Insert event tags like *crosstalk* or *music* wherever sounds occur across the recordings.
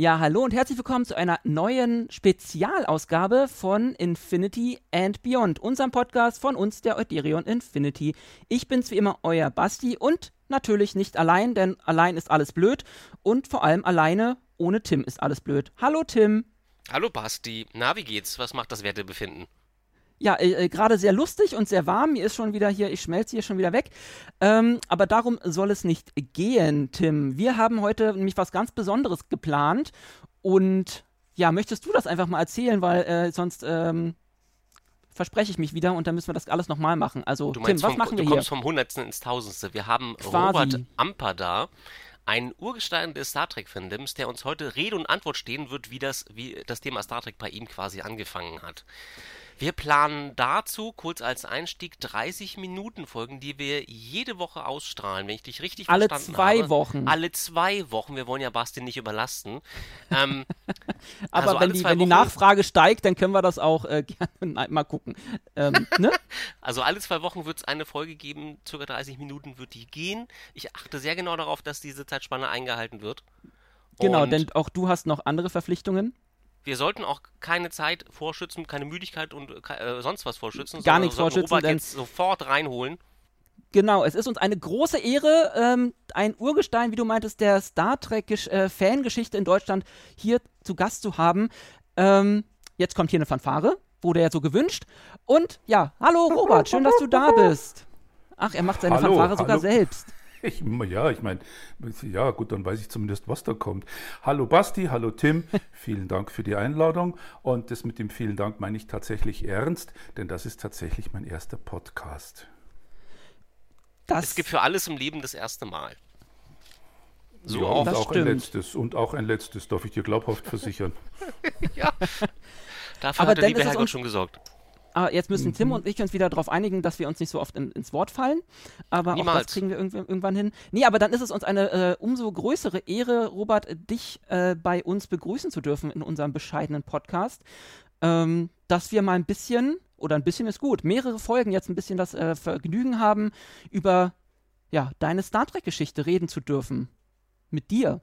Ja, hallo und herzlich willkommen zu einer neuen Spezialausgabe von Infinity and Beyond, unserem Podcast von uns, der Euderion Infinity. Ich bin's wie immer, euer Basti und natürlich nicht allein, denn allein ist alles blöd und vor allem alleine ohne Tim ist alles blöd. Hallo Tim. Hallo Basti. Na, wie geht's? Was macht das Wertebefinden? Ja, äh, äh, gerade sehr lustig und sehr warm. Mir ist schon wieder hier, ich schmelze hier schon wieder weg. Ähm, aber darum soll es nicht gehen, Tim. Wir haben heute nämlich was ganz Besonderes geplant. Und ja, möchtest du das einfach mal erzählen, weil äh, sonst ähm, verspreche ich mich wieder und dann müssen wir das alles nochmal machen. Also, Tim, was vom, machen wir hier? Du kommst vom Hundertsten ins Tausendste. Wir haben Quasi. Robert Amper da ein Urgestein des Star Trek-Fandoms, der uns heute Rede und Antwort stehen wird, wie das, wie das Thema Star Trek bei ihm quasi angefangen hat. Wir planen dazu, kurz als Einstieg, 30 Minuten Folgen, die wir jede Woche ausstrahlen, wenn ich dich richtig Alle verstanden habe. Alle zwei Wochen. Alle zwei Wochen. Wir wollen ja Basti nicht überlasten. Ähm, *laughs* Aber also wenn, die, wenn die, Nachfrage steigt, dann können wir das auch äh, *laughs* gerne mal gucken. Ähm, ne? *laughs* Also alle zwei Wochen wird es eine Folge geben, circa 30 Minuten wird die gehen. Ich achte sehr genau darauf, dass diese Zeitspanne eingehalten wird. Genau, Und denn auch du hast noch andere Verpflichtungen wir sollten auch keine Zeit vorschützen, keine Müdigkeit und äh, sonst was vorschützen. Gar nichts vorschützen. Robert jetzt sofort reinholen. Genau, es ist uns eine große Ehre, ähm, ein Urgestein, wie du meintest, der Star Trek-Fangeschichte äh, in Deutschland hier zu Gast zu haben. Ähm, jetzt kommt hier eine Fanfare, wurde ja so gewünscht. Und ja, hallo Robert, schön, dass du da bist. Ach, er macht seine hallo, Fanfare sogar hallo. selbst. *laughs* Ich, ja, ich meine, ja, gut, dann weiß ich zumindest, was da kommt. Hallo Basti, hallo Tim, *laughs* vielen Dank für die Einladung. Und das mit dem vielen Dank meine ich tatsächlich ernst, denn das ist tatsächlich mein erster Podcast. Das es gibt für alles im Leben das erste Mal. So ja, auch, und auch ein letztes. Und auch ein letztes, darf ich dir glaubhaft *laughs* versichern. ja. Dafür Aber hat der liebe Herrgott schon gesorgt. Ah, jetzt müssen mhm. Tim und ich uns wieder darauf einigen, dass wir uns nicht so oft in, ins Wort fallen. Aber Niemals. auch das kriegen wir irgendwann hin. Nee, aber dann ist es uns eine äh, umso größere Ehre, Robert, dich äh, bei uns begrüßen zu dürfen in unserem bescheidenen Podcast. Ähm, dass wir mal ein bisschen, oder ein bisschen ist gut, mehrere Folgen jetzt ein bisschen das äh, Vergnügen haben, über ja, deine Star Trek-Geschichte reden zu dürfen. Mit dir.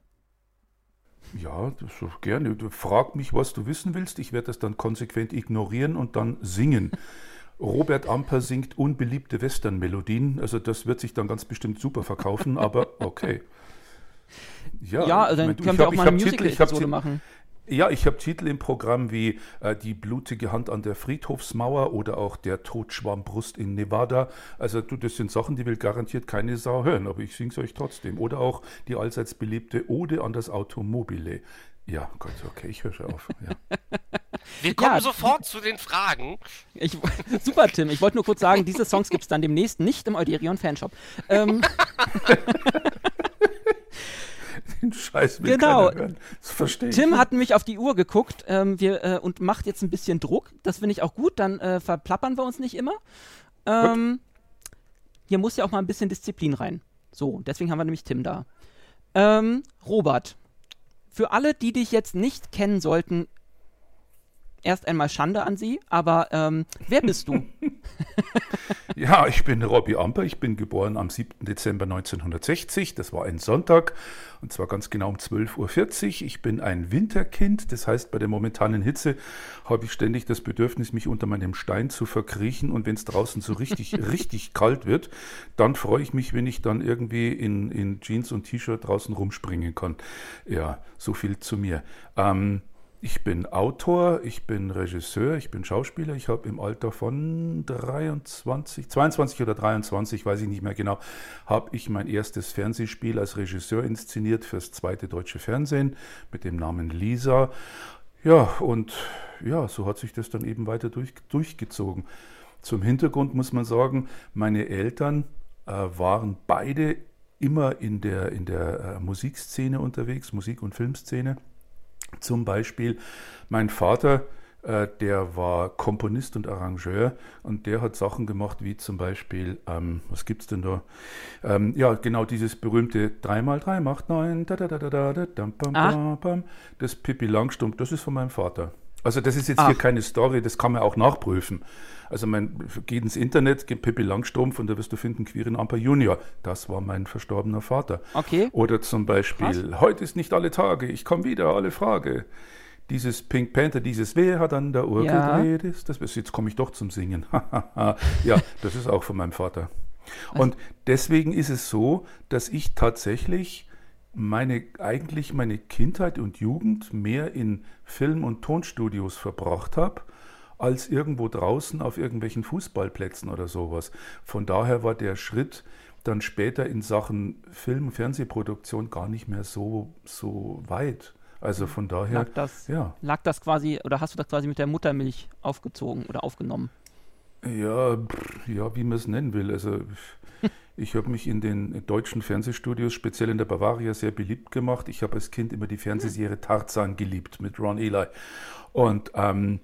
Ja, das gerne. Frag mich, was du wissen willst. Ich werde das dann konsequent ignorieren und dann singen. *laughs* Robert Amper singt unbeliebte Western-Melodien. Also das wird sich dann ganz bestimmt super verkaufen, aber okay. *laughs* Ja, ja also dann ich mein, können wir hab, auch mal eine Musical-Episode machen. Ja, ich habe Titel im Programm wie äh, Die blutige Hand an der Friedhofsmauer oder auch Der Totschwarmbrust in Nevada. Also du, das sind Sachen, die will garantiert keine Sau hören, aber ich singe es euch trotzdem. Oder auch die allseits beliebte Ode an das Automobile. Ja, Gott, okay, ich höre schon auf. Ja. *laughs* Wir kommen ja. sofort zu den Fragen. Ich, *laughs* super, Tim. Ich wollte nur kurz sagen, diese Songs gibt es dann demnächst nicht im Euderion Fanshop. Ähm. *laughs* den Scheiß will genau. hören. Das verstehe ich. Tim hat nämlich auf die Uhr geguckt ähm, wir, äh, und macht jetzt ein bisschen Druck. Das finde ich auch gut, dann äh, verplappern wir uns nicht immer. Ähm, hier muss ja auch mal ein bisschen Disziplin rein. So, deswegen haben wir nämlich Tim da. Ähm, Robert, für alle, die dich jetzt nicht kennen sollten, erst einmal Schande an Sie, aber ähm, wer bist du? *laughs* ja, ich bin Robbie Amper. Ich bin geboren am 7. Dezember 1960. Das war ein Sonntag und zwar ganz genau um 12.40 Uhr. Ich bin ein Winterkind. Das heißt, bei der momentanen Hitze habe ich ständig das Bedürfnis, mich unter meinem Stein zu verkriechen. Und wenn es draußen so richtig, *laughs* richtig kalt wird, dann freue ich mich, wenn ich dann irgendwie in, in Jeans und T-Shirt draußen rumspringen kann. Ja, so viel zu mir. Ähm, ich bin Autor, ich bin Regisseur, ich bin Schauspieler. Ich habe im Alter von 23, 22 oder 23, weiß ich nicht mehr genau, habe ich mein erstes Fernsehspiel als Regisseur inszeniert fürs zweite deutsche Fernsehen mit dem Namen Lisa. Ja, und ja, so hat sich das dann eben weiter durch, durchgezogen. Zum Hintergrund muss man sagen, meine Eltern äh, waren beide immer in der, in der äh, Musikszene unterwegs, Musik- und Filmszene. Zum Beispiel mein Vater, äh, der war Komponist und Arrangeur und der hat Sachen gemacht wie zum Beispiel, ähm, was es denn da? Ähm, ja, genau dieses berühmte 3x3 macht 9, da, da, da, da, da, dam, bam, bam, bam, das Pippi Langstumpf, das ist von meinem Vater. Also das ist jetzt Ach. hier keine Story, das kann man auch nachprüfen. Also mein, geht ins Internet, geht Pippi Langstrumpf und da wirst du finden Quirin Amper Junior. Das war mein verstorbener Vater. Okay. Oder zum Beispiel, Krass. heute ist nicht alle Tage, ich komme wieder, alle Frage. Dieses Pink Panther, dieses Wer hat an der Uhr ja. gedreht Das, jetzt komme ich doch zum Singen. *laughs* ja, das ist auch von meinem Vater. Und deswegen ist es so, dass ich tatsächlich meine, eigentlich meine Kindheit und Jugend mehr in Film- und Tonstudios verbracht habe, als irgendwo draußen auf irgendwelchen Fußballplätzen oder sowas. Von daher war der Schritt dann später in Sachen Film- und Fernsehproduktion gar nicht mehr so, so weit. Also von daher. Lag das, ja. lag das quasi, oder hast du das quasi mit der Muttermilch aufgezogen oder aufgenommen? Ja, ja, wie man es nennen will. Also *laughs* ich habe mich in den deutschen Fernsehstudios, speziell in der Bavaria, sehr beliebt gemacht. Ich habe als Kind immer die Fernsehserie Tarzan geliebt mit Ron Eli. Und ähm,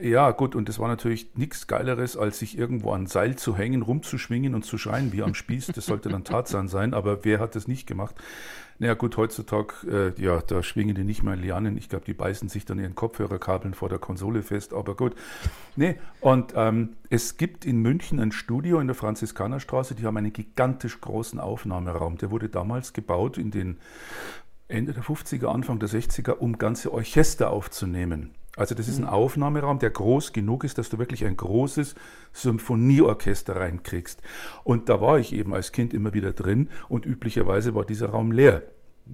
ja, gut, und das war natürlich nichts Geileres, als sich irgendwo an Seil zu hängen, rumzuschwingen und zu schreien wie am Spieß. Das sollte dann Tarzan sein, aber wer hat das nicht gemacht? Naja, gut, heutzutage, äh, ja, da schwingen die nicht mehr Lianen. Ich glaube, die beißen sich dann ihren Kopfhörerkabeln vor der Konsole fest, aber gut. Nee, und ähm, es gibt in München ein Studio in der Franziskanerstraße, die haben einen gigantisch großen Aufnahmeraum. Der wurde damals gebaut in den Ende der 50er, Anfang der 60er, um ganze Orchester aufzunehmen. Also das ist ein mhm. Aufnahmeraum, der groß genug ist, dass du wirklich ein großes Symphonieorchester reinkriegst. Und da war ich eben als Kind immer wieder drin und üblicherweise war dieser Raum leer.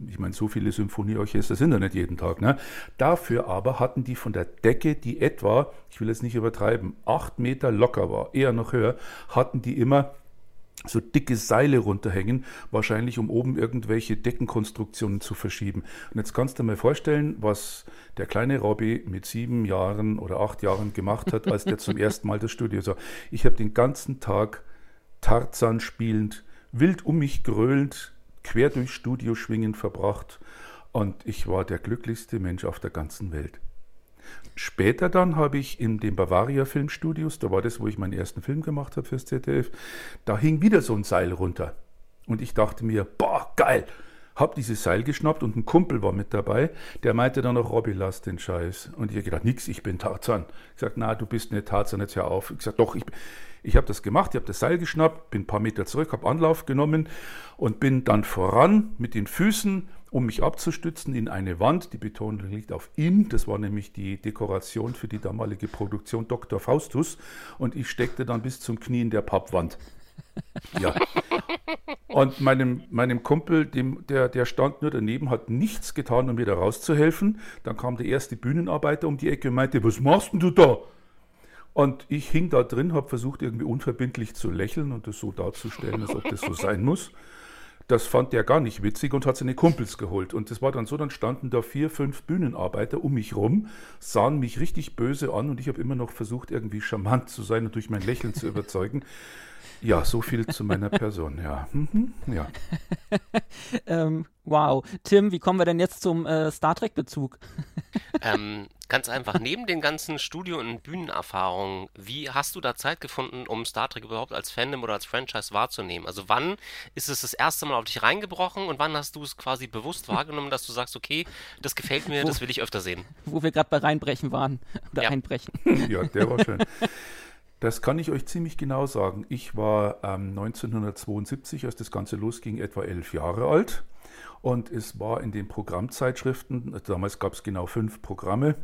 Ich meine, so viele Symphonieorchester sind da nicht jeden Tag. Ne? Dafür aber hatten die von der Decke, die etwa, ich will jetzt nicht übertreiben, acht Meter locker war, eher noch höher, hatten die immer so dicke Seile runterhängen, wahrscheinlich um oben irgendwelche Deckenkonstruktionen zu verschieben. Und jetzt kannst du dir mal vorstellen, was der kleine Robby mit sieben Jahren oder acht Jahren gemacht hat, als der zum *laughs* ersten Mal das Studio sah. Ich habe den ganzen Tag Tarzan spielend, wild um mich gröhlend, quer durchs Studio schwingend verbracht und ich war der glücklichste Mensch auf der ganzen Welt. Später dann habe ich in den Bavaria Filmstudios, da war das, wo ich meinen ersten Film gemacht habe fürs ZDF, da hing wieder so ein Seil runter. Und ich dachte mir, boah, geil, hab dieses Seil geschnappt und ein Kumpel war mit dabei, der meinte dann noch, Robby, lass den Scheiß. Und ich habe gedacht, nix, ich bin Tarzan. Ich gesagt, na, du bist nicht Tarzan, jetzt hör auf. Ich gesagt, doch, ich, ich habe das gemacht, ich habe das Seil geschnappt, bin ein paar Meter zurück, habe Anlauf genommen und bin dann voran mit den Füßen um mich abzustützen in eine Wand. Die Betonung liegt auf in. Das war nämlich die Dekoration für die damalige Produktion Dr. Faustus. Und ich steckte dann bis zum Knie in der Pappwand. Ja. Und meinem, meinem Kumpel, dem, der, der stand nur daneben, hat nichts getan, um mir da rauszuhelfen. Dann kam der erste Bühnenarbeiter um die Ecke und meinte, was machst denn du da? Und ich hing da drin, habe versucht, irgendwie unverbindlich zu lächeln und das so darzustellen, als ob das so sein muss. Das fand der gar nicht witzig und hat seine Kumpels geholt. Und das war dann so, dann standen da vier, fünf Bühnenarbeiter um mich rum, sahen mich richtig böse an und ich habe immer noch versucht, irgendwie charmant zu sein und durch mein Lächeln zu überzeugen. Ja, so viel zu meiner Person, ja. Mhm, ja. *laughs* ähm, wow. Tim, wie kommen wir denn jetzt zum äh, Star Trek-Bezug? *laughs* ähm, ganz einfach, neben den ganzen Studio- und Bühnenerfahrungen, wie hast du da Zeit gefunden, um Star Trek überhaupt als Fandom oder als Franchise wahrzunehmen? Also wann ist es das erste Mal auf dich reingebrochen und wann hast du es quasi bewusst *laughs* wahrgenommen, dass du sagst, okay, das gefällt mir, wo, das will ich öfter sehen? Wo wir gerade bei Reinbrechen waren oder ja. Einbrechen. Ja, der war schön. Das kann ich euch ziemlich genau sagen. Ich war ähm, 1972, als das Ganze losging, etwa elf Jahre alt. Und es war in den Programmzeitschriften, damals gab es genau fünf Programme,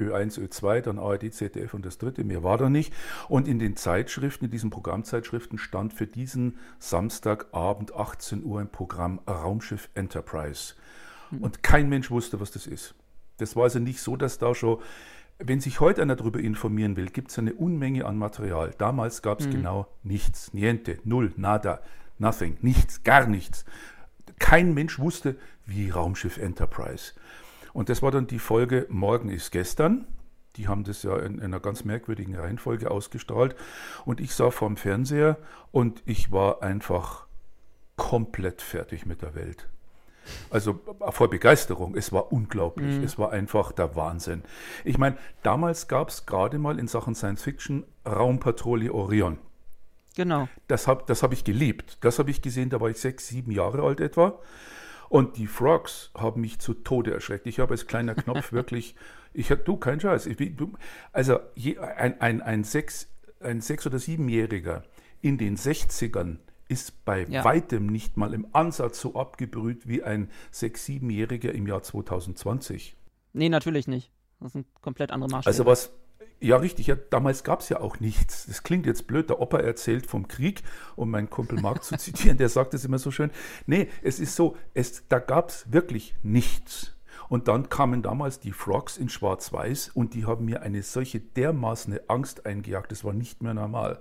Ö1, Ö2, dann ARD, ZDF und das dritte, mehr war da nicht. Und in den Zeitschriften, in diesen Programmzeitschriften stand für diesen Samstagabend 18 Uhr ein Programm Raumschiff Enterprise. Hm. Und kein Mensch wusste, was das ist. Das war also nicht so, dass da schon wenn sich heute einer darüber informieren will, gibt es eine Unmenge an Material. Damals gab es mhm. genau nichts. Niente, null, nada, nothing, nichts, gar nichts. Kein Mensch wusste, wie Raumschiff Enterprise. Und das war dann die Folge Morgen ist gestern. Die haben das ja in, in einer ganz merkwürdigen Reihenfolge ausgestrahlt. Und ich sah vorm Fernseher und ich war einfach komplett fertig mit der Welt. Also vor Begeisterung. Es war unglaublich. Mhm. Es war einfach der Wahnsinn. Ich meine, damals gab es gerade mal in Sachen Science Fiction Raumpatrouille Orion. Genau. Das habe das hab ich geliebt. Das habe ich gesehen, da war ich sechs, sieben Jahre alt etwa. Und die Frogs haben mich zu Tode erschreckt. Ich habe als kleiner Knopf *laughs* wirklich, ich hatte, du, kein Scheiß. Ich, also je, ein, ein, ein, sechs, ein sechs- oder siebenjähriger in den 60ern ist bei ja. weitem nicht mal im Ansatz so abgebrüht wie ein sechs-, siebenjähriger im Jahr 2020. Nee, natürlich nicht. Das sind komplett andere Maßstäbe. Also was, ja, richtig. Ja, damals gab es ja auch nichts. Das klingt jetzt blöd. Der Opa erzählt vom Krieg, um meinen Kumpel Mark zu zitieren, der sagt es immer so schön. Nee, es ist so, es, da gab es wirklich nichts. Und dann kamen damals die Frogs in Schwarz-Weiß und die haben mir eine solche dermaßen Angst eingejagt. Das war nicht mehr normal.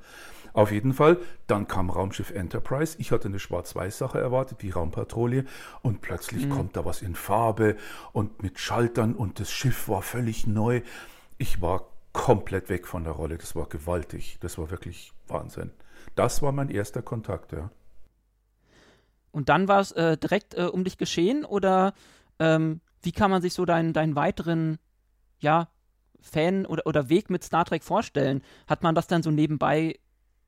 Auf jeden Fall, dann kam Raumschiff Enterprise. Ich hatte eine Schwarz-Weiß-Sache erwartet, die Raumpatrouille. Und plötzlich mhm. kommt da was in Farbe und mit Schaltern und das Schiff war völlig neu. Ich war komplett weg von der Rolle. Das war gewaltig. Das war wirklich Wahnsinn. Das war mein erster Kontakt, ja. Und dann war es äh, direkt äh, um dich geschehen oder ähm, wie kann man sich so deinen, deinen weiteren, ja, Fan oder, oder Weg mit Star Trek vorstellen? Hat man das dann so nebenbei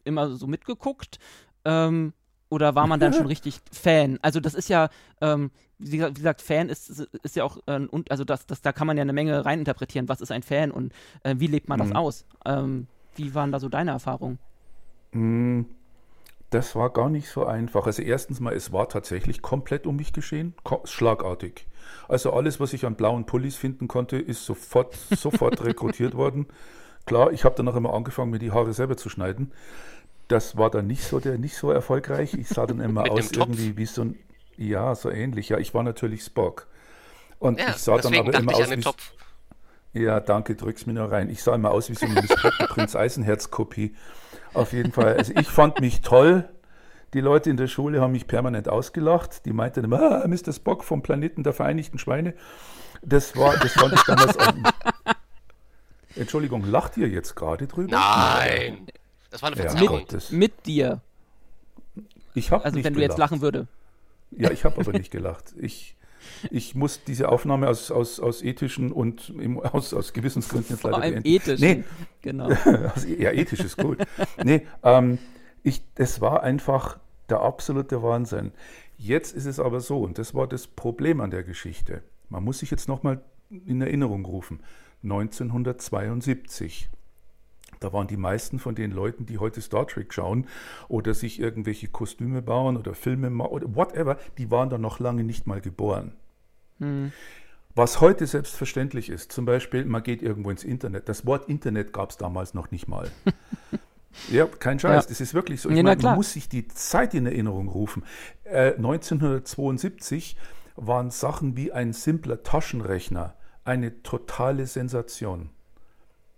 immer so mitgeguckt? Ähm, oder war man dann schon *laughs* richtig Fan? Also das ist ja, ähm, wie, gesagt, Fan ist, ist ja auch, äh, also das, das, da kann man ja eine Menge reininterpretieren. Was ist ein Fan und äh, wie lebt man das mhm. aus? Ähm, wie waren da so deine Erfahrungen? Mhm. Das war gar nicht so einfach. Also erstens mal, es war tatsächlich komplett um mich geschehen, schlagartig. Also alles, was ich an blauen Pullis finden konnte, ist sofort, sofort *laughs* rekrutiert worden. Klar, ich habe dann noch immer angefangen, mir die Haare selber zu schneiden. Das war dann nicht so der, nicht so erfolgreich. Ich sah dann *laughs* immer aus irgendwie wie so ein, ja, so ähnlich. Ja, ich war natürlich Spock. Und ja, ich sah dann aber immer aus wie, Topf. Ja, danke, drück's mir nur rein. Ich sah immer aus wie so eine Prinz Eisenherz-Kopie. Auf jeden Fall. Also ich fand mich toll. Die Leute in der Schule haben mich permanent ausgelacht. Die meinten immer, ah, Mr. Spock vom Planeten der Vereinigten Schweine. Das war, das fand ich damals. Auch, *laughs* Entschuldigung, lacht ihr jetzt gerade drüber? Nein. Das war eine Verzerrung. Ja, mit, mit, dir. Ich habe Also nicht wenn du jetzt lachen würde. Ja, ich habe aber nicht gelacht. Ich, ich muss diese Aufnahme aus, aus, aus ethischen und im, aus, aus Gewissensgründen jetzt leider beenden. ethisch. Nee, genau. *laughs* ja, ethisch ist gut. nee, ähm, ich, das war einfach der absolute Wahnsinn. Jetzt ist es aber so, und das war das Problem an der Geschichte. Man muss sich jetzt nochmal in Erinnerung rufen. 1972. Da waren die meisten von den Leuten, die heute Star Trek schauen oder sich irgendwelche Kostüme bauen oder Filme machen oder whatever, die waren da noch lange nicht mal geboren. Hm. Was heute selbstverständlich ist, zum Beispiel, man geht irgendwo ins Internet. Das Wort Internet gab es damals noch nicht mal. *laughs* ja, kein Scheiß, ja. das ist wirklich so. Ich ja, meine, man muss sich die Zeit in Erinnerung rufen. Äh, 1972 waren Sachen wie ein simpler Taschenrechner eine totale Sensation.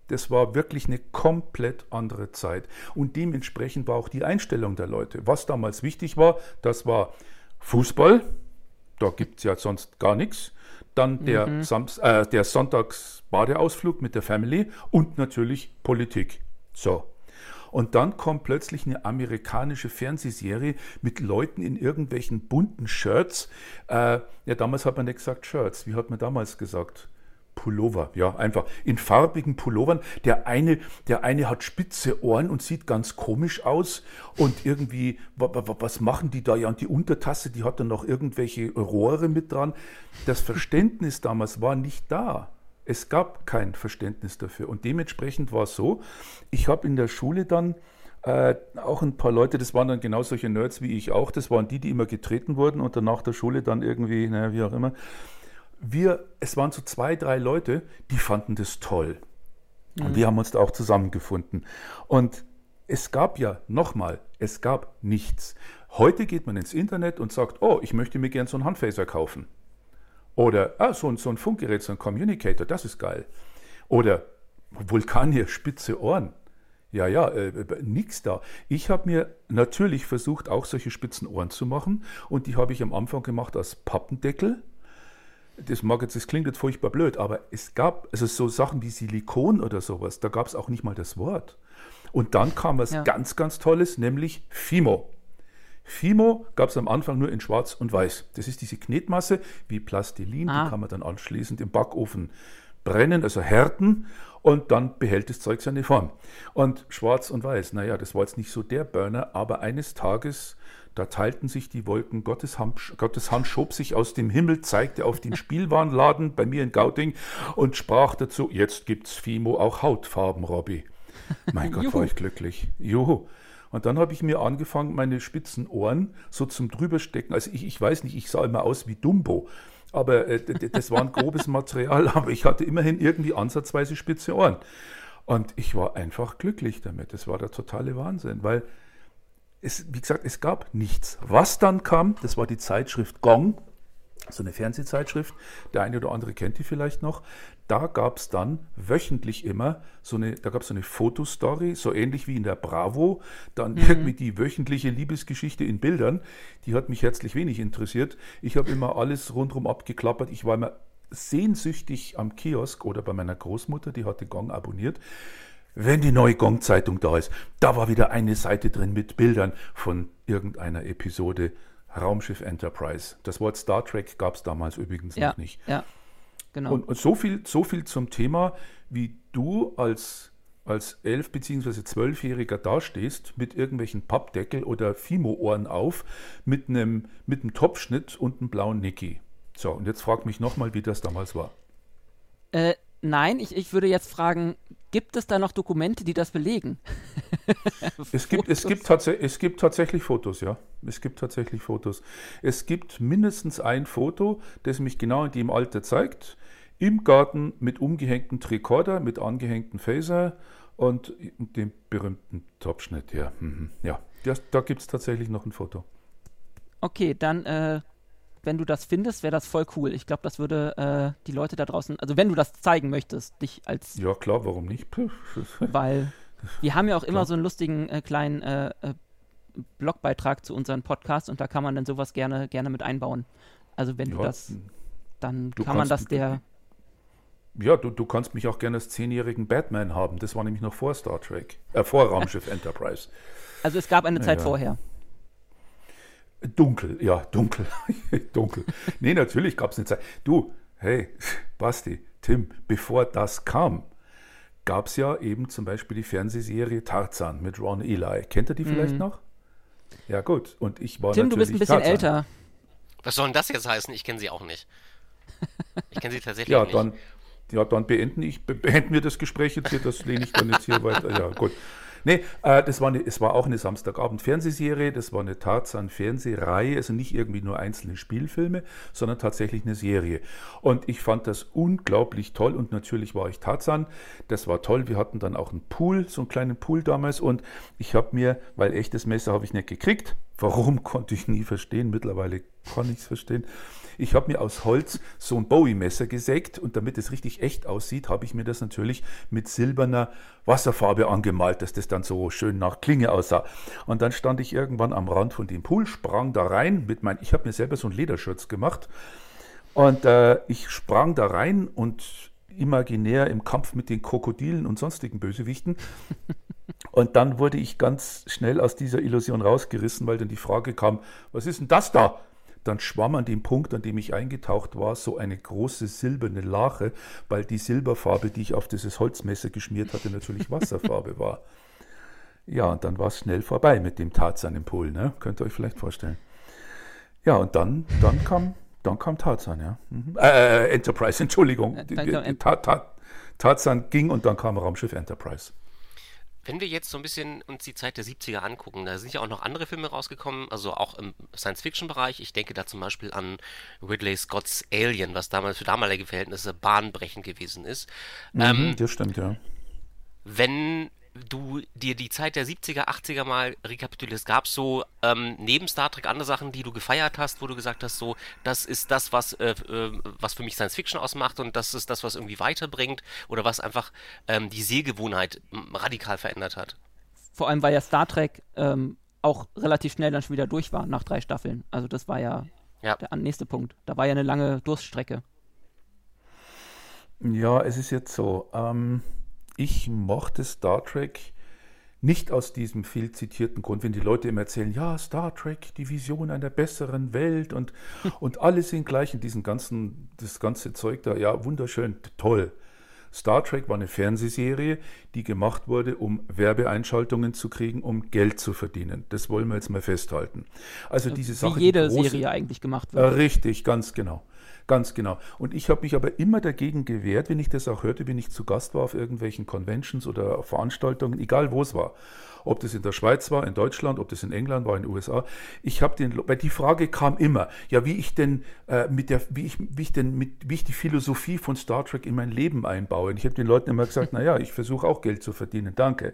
Das war wirklich eine komplett andere Zeit. Und dementsprechend war auch die Einstellung der Leute. Was damals wichtig war, das war Fußball, da gibt es ja sonst gar nichts. Dann der, mhm. Sams äh, der Sonntags-Badeausflug mit der Family und natürlich Politik. So. Und dann kommt plötzlich eine amerikanische Fernsehserie mit Leuten in irgendwelchen bunten Shirts. Äh, ja, damals hat man nicht gesagt Shirts. Wie hat man damals gesagt? Pullover, ja, einfach in farbigen Pullovern. Der eine, der eine hat spitze Ohren und sieht ganz komisch aus und irgendwie, was machen die da? Ja, und die Untertasse, die hat dann noch irgendwelche Rohre mit dran. Das Verständnis damals war nicht da. Es gab kein Verständnis dafür und dementsprechend war es so, ich habe in der Schule dann äh, auch ein paar Leute, das waren dann genau solche Nerds wie ich auch, das waren die, die immer getreten wurden und dann nach der Schule dann irgendwie, naja, wie auch immer, wir, es waren so zwei, drei Leute, die fanden das toll. Mhm. Und wir haben uns da auch zusammengefunden. Und es gab ja, nochmal, es gab nichts. Heute geht man ins Internet und sagt, oh, ich möchte mir gern so einen Handphaser kaufen. Oder, ah, so, ein, so ein Funkgerät, so ein Communicator, das ist geil. Oder Vulkanier, spitze Ohren. Ja, ja, äh, äh nix da. Ich habe mir natürlich versucht, auch solche spitzen Ohren zu machen. Und die habe ich am Anfang gemacht als Pappendeckel das mag jetzt, das klingt jetzt furchtbar blöd, aber es gab also so Sachen wie Silikon oder sowas, da gab es auch nicht mal das Wort. Und dann kam was ja. ganz, ganz Tolles, nämlich Fimo. Fimo gab es am Anfang nur in Schwarz und Weiß. Das ist diese Knetmasse wie Plastilin, ah. die kann man dann anschließend im Backofen brennen, also härten und dann behält das Zeug seine Form. Und schwarz und weiß, naja, das war jetzt nicht so der Burner, aber eines Tages da teilten sich die Wolken, Gottes Hand, Gottes Hand schob sich aus dem Himmel, zeigte auf den Spielwarenladen bei mir in Gauting und sprach dazu, jetzt gibt's Fimo auch Hautfarben, Robby. Mein Gott, war ich glücklich. Juhu. Und dann habe ich mir angefangen, meine spitzen Ohren so zum drüberstecken. Also ich, ich weiß nicht, ich sah immer aus wie Dumbo. Aber äh, das war ein grobes *laughs* Material, aber ich hatte immerhin irgendwie ansatzweise spitze Ohren. Und ich war einfach glücklich damit. Das war der totale Wahnsinn, weil es, wie gesagt, es gab nichts. Was dann kam, das war die Zeitschrift Gong, so eine Fernsehzeitschrift, der eine oder andere kennt die vielleicht noch. Da gab es dann wöchentlich immer so eine, da gab es so eine Fotostory, so ähnlich wie in der Bravo, dann mhm. irgendwie die wöchentliche Liebesgeschichte in Bildern. Die hat mich herzlich wenig interessiert. Ich habe immer alles rundherum abgeklappert. Ich war immer sehnsüchtig am Kiosk oder bei meiner Großmutter, die hatte Gong abonniert wenn die neue Gong-Zeitung da ist, da war wieder eine Seite drin mit Bildern von irgendeiner Episode Raumschiff Enterprise. Das Wort Star Trek gab es damals übrigens ja, noch nicht. Ja, genau. Und, und, so, viel, so viel zum Thema, wie du als, als elf- bzw. zwölfjähriger dastehst mit irgendwelchen Pappdeckel oder Fimo-Ohren auf, mit einem mit einem Topschnitt und einem blauen Nicky. So, und jetzt frag mich nochmal, wie das damals war. Äh, nein, ich, ich würde jetzt fragen, gibt es da noch Dokumente, die das belegen? *laughs* es, gibt, es, gibt es gibt tatsächlich Fotos, ja. Es gibt tatsächlich Fotos. Es gibt mindestens ein Foto, das mich genau in dem Alter zeigt. Im Garten mit umgehängtem Tricorder, mit angehängtem Phaser und dem berühmten Topschnitt. Ja, mhm. ja. Das, da gibt es tatsächlich noch ein Foto. Okay, dann äh, wenn du das findest, wäre das voll cool. Ich glaube, das würde äh, die Leute da draußen, also wenn du das zeigen möchtest, dich als. Ja, klar, warum nicht? *laughs* weil wir haben ja auch immer klar. so einen lustigen äh, kleinen äh, äh, Blogbeitrag zu unseren Podcasts und da kann man dann sowas gerne, gerne mit einbauen. Also wenn ja, du das, dann du kann man das der. Ja, du, du kannst mich auch gerne als zehnjährigen Batman haben. Das war nämlich noch vor Star Trek, äh, vor Raumschiff Enterprise. Also es gab eine Zeit ja. vorher. Dunkel, ja, dunkel. *laughs* dunkel. Nee, natürlich gab es eine Zeit. Du, hey, Basti, Tim, bevor das kam, gab es ja eben zum Beispiel die Fernsehserie Tarzan mit Ron Eli. Kennt ihr die vielleicht mhm. noch? Ja, gut. Und ich war Tim, du bist ein bisschen Tarzan. älter. Was soll denn das jetzt heißen? Ich kenne sie auch nicht. Ich kenne sie tatsächlich ja, nicht. Dann, ja, dann beenden, ich, beenden wir das Gespräch jetzt hier. Das lehne ich dann jetzt hier weiter. Ja, gut. Nee, äh, das war eine, es war auch eine Samstagabend-Fernsehserie, das war eine Tarzan-Fernsehreihe, also nicht irgendwie nur einzelne Spielfilme, sondern tatsächlich eine Serie. Und ich fand das unglaublich toll und natürlich war ich Tarzan. Das war toll. Wir hatten dann auch einen Pool, so einen kleinen Pool damals und ich habe mir, weil echtes Messer habe ich nicht gekriegt, warum *laughs* konnte ich nie verstehen, mittlerweile kann ich es verstehen ich habe mir aus Holz so ein Bowie-Messer gesägt und damit es richtig echt aussieht, habe ich mir das natürlich mit silberner Wasserfarbe angemalt, dass das dann so schön nach Klinge aussah. Und dann stand ich irgendwann am Rand von dem Pool, sprang da rein mit mein, ich habe mir selber so einen Lederschutz gemacht und äh, ich sprang da rein und imaginär im Kampf mit den Krokodilen und sonstigen Bösewichten. Und dann wurde ich ganz schnell aus dieser Illusion rausgerissen, weil dann die Frage kam, was ist denn das da? Dann schwamm an dem Punkt, an dem ich eingetaucht war, so eine große silberne Lache, weil die Silberfarbe, die ich auf dieses Holzmesser geschmiert hatte, natürlich Wasserfarbe war. Ja, und dann war es schnell vorbei mit dem Tarzan im Pool, ne? Könnt ihr euch vielleicht vorstellen. Ja, und dann, dann kam, dann kam Tarzan, ja. Mhm. Äh, Enterprise, *laughs* Entschuldigung. Äh, Tarzan ging und dann kam Raumschiff Enterprise. Wenn wir jetzt so ein bisschen uns die Zeit der 70er angucken, da sind ja auch noch andere Filme rausgekommen, also auch im Science-Fiction-Bereich. Ich denke da zum Beispiel an Ridley Scott's Alien, was damals für damalige Verhältnisse bahnbrechend gewesen ist. Mhm, ähm, das stimmt, ja. Wenn du dir die Zeit der 70er, 80er mal rekapitulierst, gab es so ähm, neben Star Trek andere Sachen, die du gefeiert hast, wo du gesagt hast, so, das ist das, was, äh, äh, was für mich Science Fiction ausmacht und das ist das, was irgendwie weiterbringt oder was einfach ähm, die Sehgewohnheit radikal verändert hat? Vor allem, weil ja Star Trek ähm, auch relativ schnell dann schon wieder durch war nach drei Staffeln. Also das war ja, ja. der nächste Punkt. Da war ja eine lange Durststrecke. Ja, es ist jetzt so. Ähm ich mochte Star Trek nicht aus diesem viel zitierten Grund, wenn die Leute immer erzählen, ja, Star Trek, die Vision einer besseren Welt und, *laughs* und alle sind gleich in diesem ganzen, das ganze Zeug da, ja, wunderschön, toll. Star Trek war eine Fernsehserie, die gemacht wurde, um Werbeeinschaltungen zu kriegen, um Geld zu verdienen. Das wollen wir jetzt mal festhalten. Also diese Sache. Wie jede große, Serie eigentlich gemacht wird. Richtig, ganz genau. Ganz genau. Und ich habe mich aber immer dagegen gewehrt, wenn ich das auch hörte, wenn ich zu Gast war auf irgendwelchen Conventions oder Veranstaltungen, egal wo es war. Ob das in der Schweiz war, in Deutschland, ob das in England war, in den USA. Ich habe den, weil die Frage kam immer, ja, wie ich denn äh, mit der, wie ich, wie ich denn mit, wie ich die Philosophie von Star Trek in mein Leben einbaue. Und ich habe den Leuten immer gesagt, naja, ich versuche auch Geld zu verdienen, danke.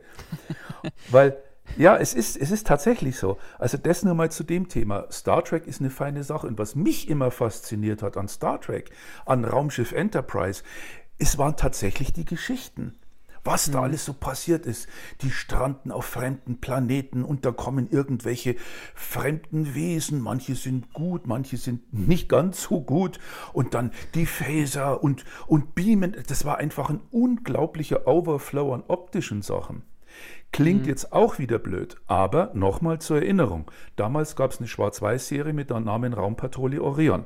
*laughs* weil ja, es ist, es ist tatsächlich so. Also das nur mal zu dem Thema. Star Trek ist eine feine Sache. Und was mich immer fasziniert hat an Star Trek, an Raumschiff Enterprise, es waren tatsächlich die Geschichten. Was da mhm. alles so passiert ist. Die stranden auf fremden Planeten und da kommen irgendwelche fremden Wesen. Manche sind gut, manche sind nicht ganz so gut. Und dann die Phaser und, und Beamen. Das war einfach ein unglaublicher Overflow an optischen Sachen. Klingt mhm. jetzt auch wieder blöd, aber nochmal zur Erinnerung. Damals gab es eine Schwarz-Weiß-Serie mit dem Namen Raumpatrouille Orion.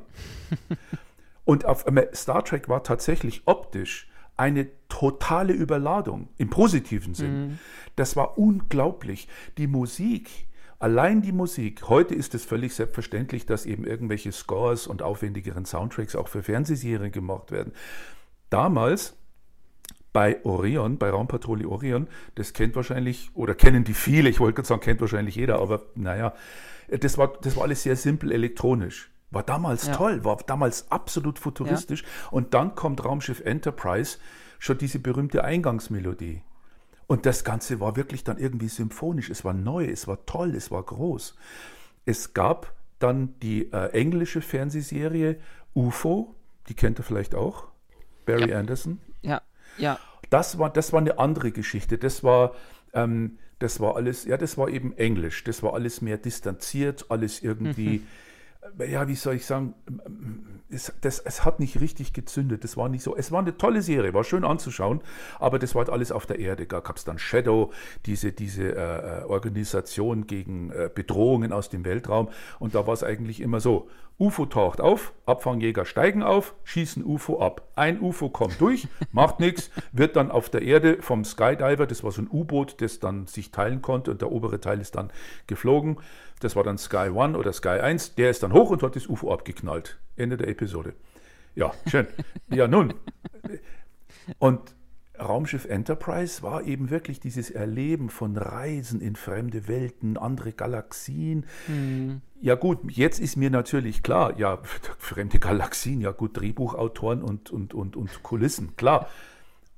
*laughs* Und auf Star Trek war tatsächlich optisch eine totale Überladung im positiven Sinn. Mhm. Das war unglaublich. Die Musik, allein die Musik, heute ist es völlig selbstverständlich, dass eben irgendwelche Scores und aufwendigeren Soundtracks auch für Fernsehserien gemacht werden. Damals bei Orion, bei Raumpatrouille Orion, das kennt wahrscheinlich, oder kennen die viele, ich wollte gerade sagen, kennt wahrscheinlich jeder, aber naja, das war, das war alles sehr simpel elektronisch. War damals ja. toll, war damals absolut futuristisch. Ja. Und dann kommt Raumschiff Enterprise, schon diese berühmte Eingangsmelodie. Und das Ganze war wirklich dann irgendwie symphonisch. Es war neu, es war toll, es war groß. Es gab dann die äh, englische Fernsehserie UFO, die kennt ihr vielleicht auch, Barry ja. Anderson. Ja, ja. Das war, das war eine andere Geschichte. Das war, ähm, das war alles, ja, das war eben Englisch. Das war alles mehr distanziert, alles irgendwie. Mhm ja, wie soll ich sagen, es, das, es hat nicht richtig gezündet. Das war nicht so. Es war eine tolle Serie, war schön anzuschauen, aber das war halt alles auf der Erde. Da gab es dann Shadow, diese, diese äh, äh, Organisation gegen äh, Bedrohungen aus dem Weltraum. Und da war es eigentlich immer so: UFO taucht auf, Abfangjäger steigen auf, schießen UFO ab. Ein UFO kommt durch, *laughs* macht nichts, wird dann auf der Erde vom Skydiver, das war so ein U-Boot, das dann sich teilen konnte und der obere Teil ist dann geflogen das war dann Sky One oder Sky 1. Der ist dann hoch und hat das UFO abgeknallt. Ende der Episode. Ja, schön. *laughs* ja, nun. Und Raumschiff Enterprise war eben wirklich dieses Erleben von Reisen in fremde Welten, andere Galaxien. Mhm. Ja gut, jetzt ist mir natürlich klar, ja, *laughs* fremde Galaxien, ja gut, Drehbuchautoren und, und, und, und Kulissen, klar.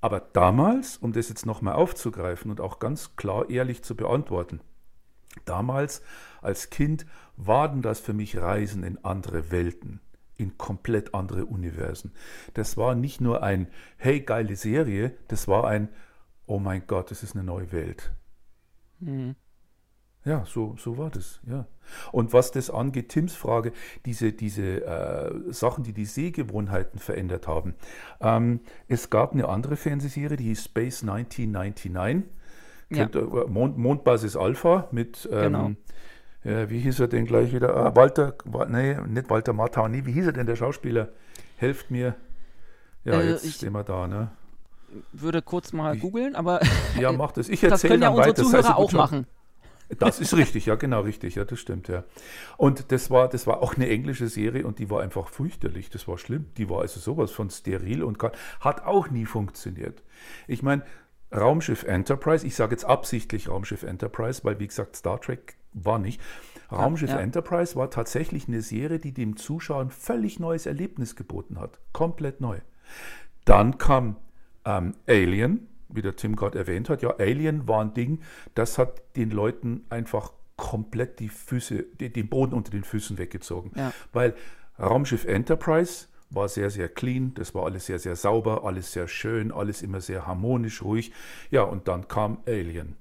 Aber damals, um das jetzt nochmal aufzugreifen und auch ganz klar ehrlich zu beantworten, damals als Kind waren das für mich Reisen in andere Welten, in komplett andere Universen. Das war nicht nur ein Hey, geile Serie, das war ein Oh mein Gott, das ist eine neue Welt. Mhm. Ja, so, so war das, ja. Und was das angeht, Tims Frage, diese, diese äh, Sachen, die die Sehgewohnheiten verändert haben. Ähm, es gab eine andere Fernsehserie, die hieß Space 1999. Ja. Äh, Mond, Mondbasis Alpha mit ähm, genau äh, wie hieß er denn gleich wieder? Ah, Walter, nee, nicht Walter Matthau, nee, wie hieß er denn der Schauspieler? Helft mir. Ja, äh, jetzt ich, stehen wir da, ne? Würde kurz mal googeln, aber. Ja, *laughs* macht es. Ich erzähle Das können ja unsere weiter. Zuhörer auch machen. Das ist richtig, ja, genau richtig, ja, das stimmt, ja. Und das war, das war auch eine englische Serie und die war einfach fürchterlich, das war schlimm. Die war also sowas von steril und hat auch nie funktioniert. Ich meine, Raumschiff Enterprise, ich sage jetzt absichtlich Raumschiff Enterprise, weil wie gesagt, Star Trek war nicht. Raumschiff ja. Enterprise war tatsächlich eine Serie, die dem Zuschauer ein völlig neues Erlebnis geboten hat. Komplett neu. Dann kam ähm, Alien, wie der Tim gerade erwähnt hat. Ja, Alien war ein Ding, das hat den Leuten einfach komplett die Füße, den Boden unter den Füßen weggezogen. Ja. Weil Raumschiff Enterprise war sehr, sehr clean, das war alles sehr, sehr sauber, alles sehr schön, alles immer sehr harmonisch, ruhig. Ja, und dann kam Alien.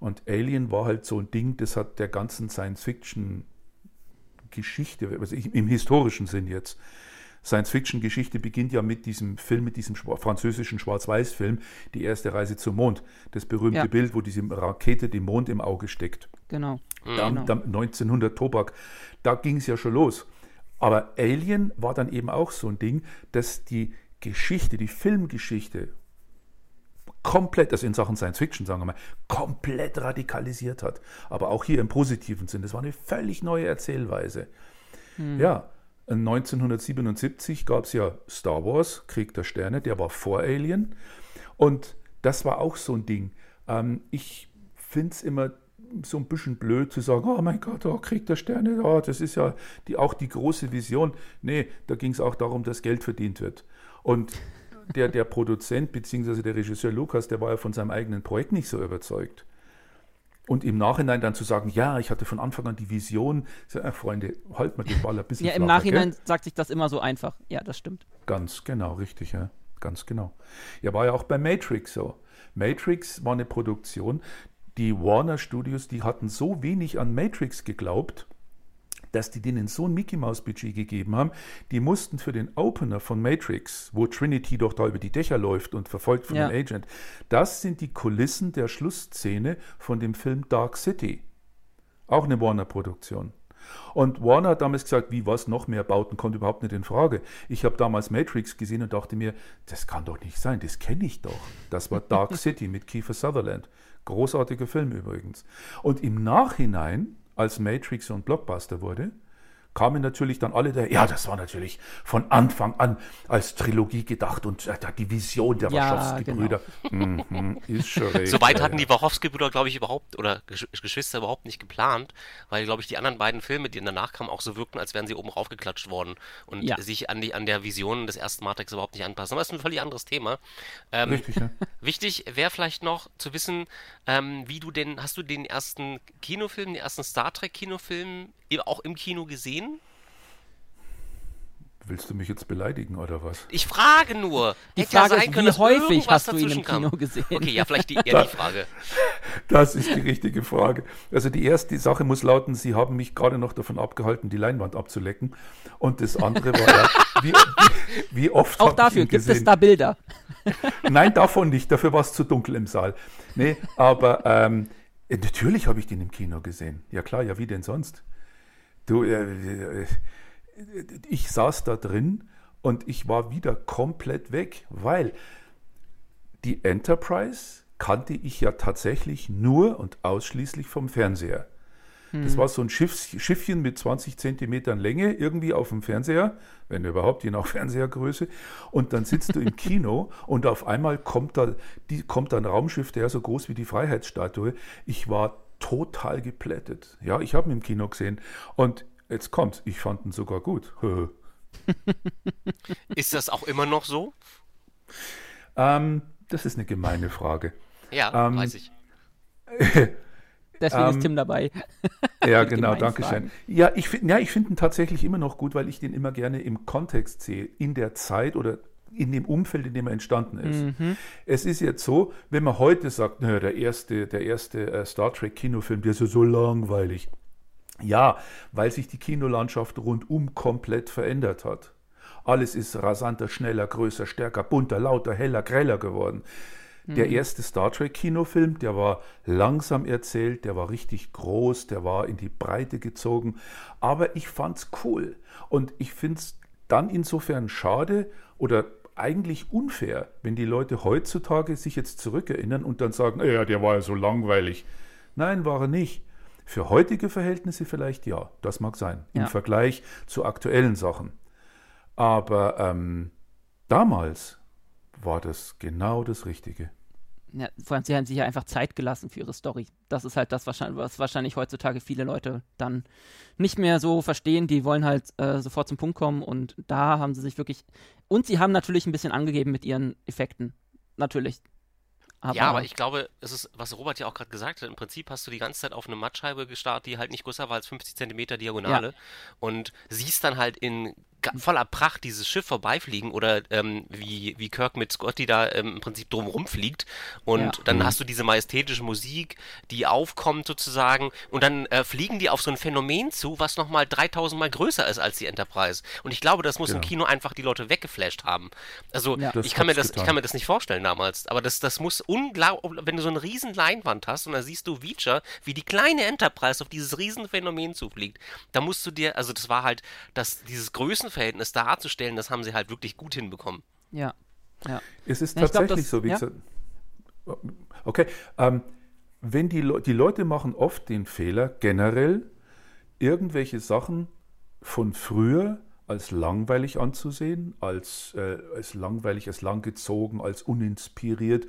Und Alien war halt so ein Ding, das hat der ganzen Science-Fiction-Geschichte, also im historischen Sinn jetzt, Science-Fiction-Geschichte beginnt ja mit diesem Film, mit diesem französischen Schwarz-Weiß-Film, Die erste Reise zum Mond. Das berühmte ja. Bild, wo diese Rakete den Mond im Auge steckt. Genau. Da, genau. Da 1900 Tobak. Da ging es ja schon los. Aber Alien war dann eben auch so ein Ding, dass die Geschichte, die Filmgeschichte komplett, also in Sachen Science Fiction, sagen wir mal, komplett radikalisiert hat. Aber auch hier im positiven Sinn. Das war eine völlig neue Erzählweise. Hm. Ja, 1977 gab es ja Star Wars, Krieg der Sterne, der war vor Alien. Und das war auch so ein Ding. Ähm, ich finde es immer so ein bisschen blöd zu sagen, oh mein Gott, oh, Krieg der Sterne, oh, das ist ja die, auch die große Vision. Nee, da ging es auch darum, dass Geld verdient wird. Und der, der Produzent bzw. der Regisseur Lukas, der war ja von seinem eigenen Projekt nicht so überzeugt. Und im Nachhinein dann zu sagen, ja, ich hatte von Anfang an die Vision, so, äh, Freunde, halt mal den *laughs* Ball ein bisschen Ja, im flacher, Nachhinein gell? sagt sich das immer so einfach. Ja, das stimmt. Ganz genau, richtig, ja. Ganz genau. Ja, war ja auch bei Matrix so. Matrix war eine Produktion, die Warner Studios, die hatten so wenig an Matrix geglaubt, dass die denen so ein Mickey Mouse Budget gegeben haben, die mussten für den Opener von Matrix, wo Trinity doch da über die Dächer läuft und verfolgt von ja. dem Agent, das sind die Kulissen der Schlussszene von dem Film Dark City. Auch eine Warner-Produktion. Und Warner hat damals gesagt, wie was, noch mehr Bauten kommt überhaupt nicht in Frage. Ich habe damals Matrix gesehen und dachte mir, das kann doch nicht sein, das kenne ich doch. Das war Dark *laughs* City mit Kiefer Sutherland. Großartiger Film übrigens. Und im Nachhinein als Matrix und Blockbuster wurde, kamen natürlich dann alle der, ja, das war natürlich von Anfang an als Trilogie gedacht und äh, die Vision der ja, Wachowski-Brüder. Genau. Mhm, ist schon *laughs* recht, Soweit hatten die Wachowski-Brüder, glaube ich, überhaupt, oder Geschwister überhaupt nicht geplant, weil, glaube ich, die anderen beiden Filme, die danach kamen, auch so wirkten, als wären sie oben raufgeklatscht worden und ja. sich an, die, an der Vision des ersten Matrix überhaupt nicht anpassen. Aber das ist ein völlig anderes Thema. Ähm, Richtig, ja. *laughs* Wichtig wäre vielleicht noch zu wissen, ähm, wie du den, hast du den ersten Kinofilm, den ersten Star Trek-Kinofilm auch im Kino gesehen? Willst du mich jetzt beleidigen oder was? Ich frage nur. *laughs* Die Hätte Frage ja ist, können, wie häufig hast du ihn im Kino kam. gesehen? Okay, ja, vielleicht die, eher die Frage. Das ist die richtige Frage. Also die erste Sache muss lauten, Sie haben mich gerade noch davon abgehalten, die Leinwand abzulecken. Und das andere war ja, *laughs* wie, wie, oft Auch dafür gibt es da Bilder. *laughs* Nein, davon nicht. Dafür war es zu dunkel im Saal. Nee, aber ähm, natürlich habe ich den im Kino gesehen. Ja klar, ja wie denn sonst? Du, äh, äh, ich saß da drin und ich war wieder komplett weg, weil die Enterprise kannte ich ja tatsächlich nur und ausschließlich vom Fernseher. Das hm. war so ein Schiff, Schiffchen mit 20 Zentimetern Länge, irgendwie auf dem Fernseher, wenn überhaupt, je nach *laughs* Fernsehergröße. Und dann sitzt du im *laughs* Kino und auf einmal kommt da, die, kommt da ein Raumschiff, der so groß wie die Freiheitsstatue. Ich war total geplättet. Ja, ich habe ihn im Kino gesehen. Und Jetzt kommt's, ich fand ihn sogar gut. *laughs* ist das auch immer noch so? Ähm, das ist eine gemeine Frage. Ja, ähm, weiß ich. *laughs* Deswegen ähm, ist Tim dabei. ja, *laughs* genau, danke schön. Ja, ich, ja, ich finde ihn tatsächlich immer noch gut, weil ich den immer gerne im Kontext sehe, in der Zeit oder in dem Umfeld, in dem er entstanden ist. Mhm. Es ist jetzt so, wenn man heute sagt, naja, der erste, der erste äh, Star Trek Kinofilm, der ist ja so langweilig. Ja, weil sich die Kinolandschaft rundum komplett verändert hat. Alles ist rasanter, schneller, größer, stärker, bunter, lauter, heller, greller geworden. Der mhm. erste Star Trek Kinofilm, der war langsam erzählt, der war richtig groß, der war in die Breite gezogen, aber ich fand's cool und ich find's dann insofern schade oder eigentlich unfair, wenn die Leute heutzutage sich jetzt zurückerinnern und dann sagen, ja, der war ja so langweilig. Nein, war er nicht. Für heutige Verhältnisse vielleicht ja, das mag sein, ja. im Vergleich zu aktuellen Sachen. Aber ähm, damals war das genau das Richtige. Ja, vor allem, sie haben sich ja einfach Zeit gelassen für ihre Story. Das ist halt das, was wahrscheinlich heutzutage viele Leute dann nicht mehr so verstehen. Die wollen halt äh, sofort zum Punkt kommen und da haben sie sich wirklich. Und sie haben natürlich ein bisschen angegeben mit ihren Effekten. Natürlich. Aber ja, aber ich glaube, es ist, was Robert ja auch gerade gesagt hat, im Prinzip hast du die ganze Zeit auf eine Mattscheibe gestartet, die halt nicht größer war als 50 Zentimeter Diagonale ja. und siehst dann halt in voller Pracht dieses Schiff vorbeifliegen oder ähm, wie, wie Kirk mit Scotty da ähm, im Prinzip drumherum fliegt und ja. dann mhm. hast du diese majestätische Musik, die aufkommt sozusagen und dann äh, fliegen die auf so ein Phänomen zu, was nochmal 3000 Mal größer ist als die Enterprise und ich glaube, das muss ja. im Kino einfach die Leute weggeflasht haben. Also ja. ich, kann mir das, ich kann mir das nicht vorstellen damals, aber das, das muss unglaublich, wenn du so eine riesen Leinwand hast und da siehst du Feature, wie die kleine Enterprise auf dieses riesen Phänomen zufliegt, da musst du dir, also das war halt, das, dieses Größen Größenverhältnis darzustellen, das haben sie halt wirklich gut hinbekommen. Ja. ja. Es ist ja, tatsächlich glaub, das, so, wie ja? gesagt. Okay, ähm, wenn die, Le die Leute machen oft den Fehler, generell irgendwelche Sachen von früher als langweilig anzusehen, als, äh, als langweilig, als langgezogen, als uninspiriert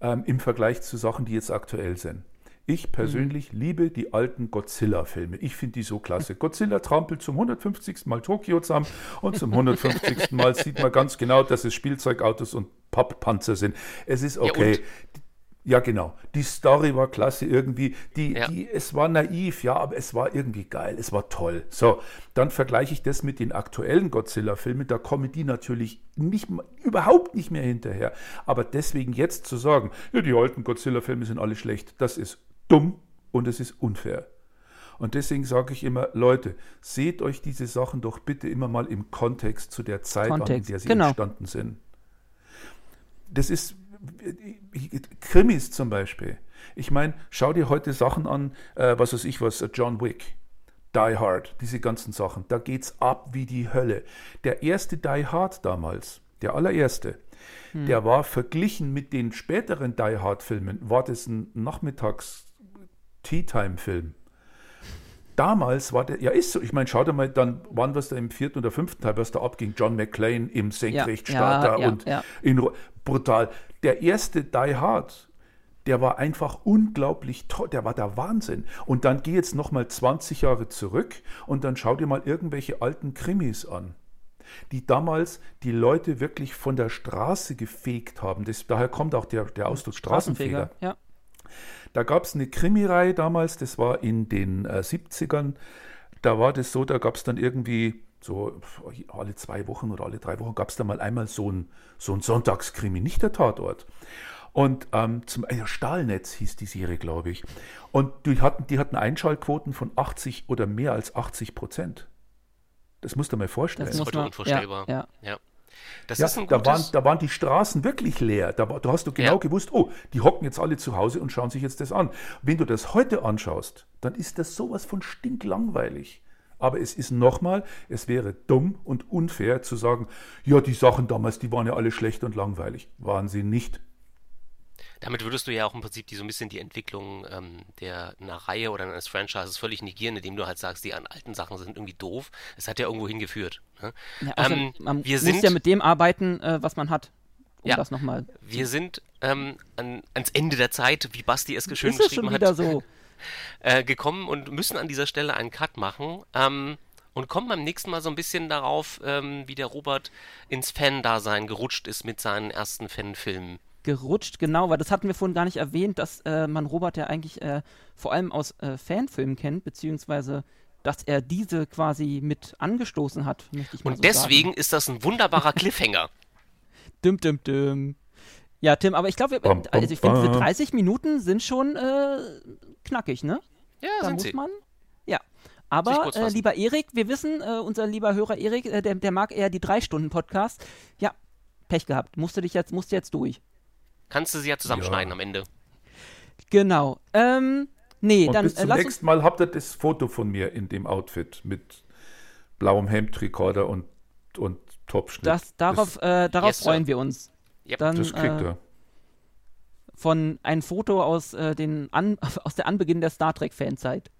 ähm, im Vergleich zu Sachen, die jetzt aktuell sind. Ich persönlich mhm. liebe die alten Godzilla-Filme. Ich finde die so klasse. *laughs* Godzilla trampelt zum 150. Mal Tokio zusammen und zum 150. Mal sieht man ganz genau, dass es Spielzeugautos und Papppanzer sind. Es ist okay. Ja, ja, genau. Die Story war klasse irgendwie. Die, ja. die, es war naiv, ja, aber es war irgendwie geil. Es war toll. So, dann vergleiche ich das mit den aktuellen Godzilla-Filmen. Da kommen die natürlich nicht, überhaupt nicht mehr hinterher. Aber deswegen jetzt zu sagen, ja, die alten Godzilla-Filme sind alle schlecht, das ist dumm und es ist unfair. Und deswegen sage ich immer, Leute, seht euch diese Sachen doch bitte immer mal im Kontext zu der Zeit Kontext, an, in der sie genau. entstanden sind. Das ist Krimis zum Beispiel. Ich meine, schau dir heute Sachen an, äh, was weiß ich was, John Wick, Die Hard, diese ganzen Sachen. Da geht's ab wie die Hölle. Der erste Die Hard damals, der allererste, hm. der war verglichen mit den späteren Die Hard Filmen, war das ein Nachmittags-Tea-Time-Film damals war der, ja ist so, ich meine, schau dir mal dann, wann was da im vierten oder fünften Teil, was da abging, John McClane im Senkrechtstarter ja, ja, und ja. in brutal. Der erste Die Hard, der war einfach unglaublich toll, der war der Wahnsinn. Und dann geh jetzt nochmal 20 Jahre zurück und dann schau dir mal irgendwelche alten Krimis an die damals die Leute wirklich von der Straße gefegt haben. Das, daher kommt auch der, der Ausdruck Straßenfeger. Ja. Da gab es eine Krimireihe damals, das war in den äh, 70ern. Da war das so, da gab es dann irgendwie so alle zwei Wochen oder alle drei Wochen gab es da mal einmal so ein, so ein Sonntagskrimi, nicht der Tatort. Und ähm, zum äh, Stahlnetz hieß die Serie, glaube ich. Und die hatten, die hatten Einschaltquoten von 80 oder mehr als 80 Prozent. Das musst du dir mal vorstellen. Das ist heute unvorstellbar. Ja, ja. ja. Das ja, ist ein da, waren, da waren die Straßen wirklich leer. Da, da hast du genau ja. gewusst, oh, die hocken jetzt alle zu Hause und schauen sich jetzt das an. Wenn du das heute anschaust, dann ist das sowas von stinklangweilig. Aber es ist nochmal, es wäre dumm und unfair zu sagen, ja, die Sachen damals, die waren ja alle schlecht und langweilig. Waren sie nicht. Damit würdest du ja auch im Prinzip die, so ein bisschen die Entwicklung ähm, der einer Reihe oder eines Franchises völlig negieren, indem du halt sagst, die an alten Sachen sind irgendwie doof. Es hat ja irgendwo hingeführt. Ne? Ja, ähm, man wir muss sind, ja mit dem arbeiten, äh, was man hat. Um ja, das nochmal. Wir sind ähm, an, ans Ende der Zeit, wie Basti es schön ist geschrieben es schon wieder hat, so? *laughs* äh, gekommen und müssen an dieser Stelle einen Cut machen. Ähm, und kommen beim nächsten Mal so ein bisschen darauf, ähm, wie der Robert ins Fan-Dasein gerutscht ist mit seinen ersten Fanfilmen gerutscht, genau, weil das hatten wir vorhin gar nicht erwähnt, dass äh, man Robert ja eigentlich äh, vor allem aus äh, Fanfilmen kennt, beziehungsweise dass er diese quasi mit angestoßen hat, möchte ich mal Und so deswegen sagen. ist das ein wunderbarer Cliffhanger. *laughs* düm, düm, düm. Ja, Tim, aber ich glaube, also ich finde, 30 Minuten sind schon äh, knackig, ne? Ja, da sind muss sie. man. Ja. Aber, äh, lieber Erik, wir wissen, äh, unser lieber Hörer Erik, äh, der, der mag eher die drei Stunden Podcast. Ja, Pech gehabt. Musst du dich jetzt, musst du jetzt durch. Kannst du sie ja zusammenschneiden ja. am Ende. Genau. Ähm, nee, Und dann bis zum nächsten Mal habt ihr das Foto von mir in dem Outfit mit blauem Hemd, Rekorder und, und Topschnitt. Das, darauf das, äh, darauf yes, freuen wir uns. Yep. Dann, das kriegt äh, er. Von ein Foto aus, äh, den An *laughs* aus der Anbeginn der Star Trek-Fanzeit.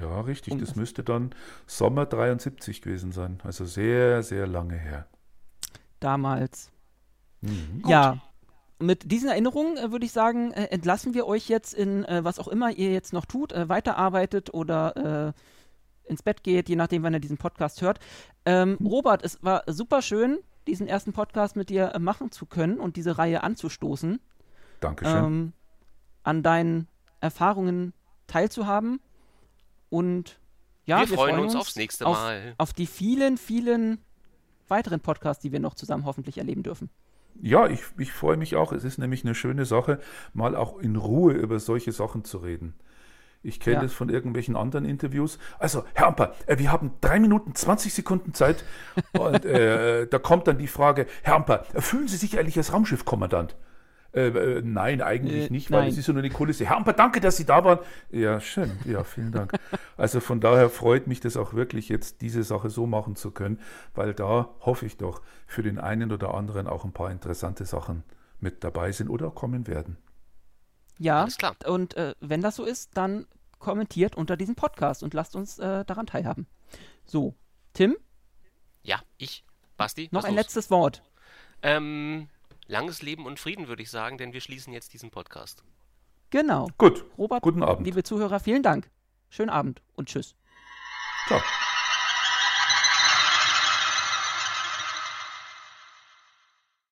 Ja, richtig. Um, das müsste dann Sommer 73 gewesen sein. Also sehr, sehr lange her. Damals. Mhm. Ja, mit diesen Erinnerungen äh, würde ich sagen, äh, entlassen wir euch jetzt in äh, was auch immer ihr jetzt noch tut, äh, weiterarbeitet oder äh, ins Bett geht, je nachdem, wann ihr diesen Podcast hört. Ähm, Robert, es war super schön, diesen ersten Podcast mit dir äh, machen zu können und diese Reihe anzustoßen. Dankeschön. Ähm, an deinen Erfahrungen teilzuhaben. Und ja, wir, wir freuen, freuen uns, aufs nächste Mal. Auf, auf die vielen, vielen weiteren Podcasts, die wir noch zusammen hoffentlich erleben dürfen. Ja, ich, ich freue mich auch. Es ist nämlich eine schöne Sache, mal auch in Ruhe über solche Sachen zu reden. Ich kenne ja. das von irgendwelchen anderen Interviews. Also, Herr Amper, äh, wir haben drei Minuten 20 Sekunden Zeit. *laughs* und äh, da kommt dann die Frage, Herr Amper, fühlen Sie sich eigentlich als Raumschiffkommandant? Äh, äh, nein, eigentlich äh, nicht, weil es ist ja nur eine Kulisse. Herr Amper, danke, dass Sie da waren. Ja, schön. Ja, vielen Dank. *laughs* also von daher freut mich das auch wirklich, jetzt diese Sache so machen zu können, weil da hoffe ich doch für den einen oder anderen auch ein paar interessante Sachen mit dabei sind oder kommen werden. Ja, Alles klar. Und äh, wenn das so ist, dann kommentiert unter diesem Podcast und lasst uns äh, daran teilhaben. So, Tim? Ja, ich. Basti? Noch ein los? letztes Wort. Ähm, langes Leben und Frieden, würde ich sagen, denn wir schließen jetzt diesen Podcast. Genau. Gut. Robert, guten Abend. Liebe Zuhörer, vielen Dank. Schönen Abend und tschüss. Ciao.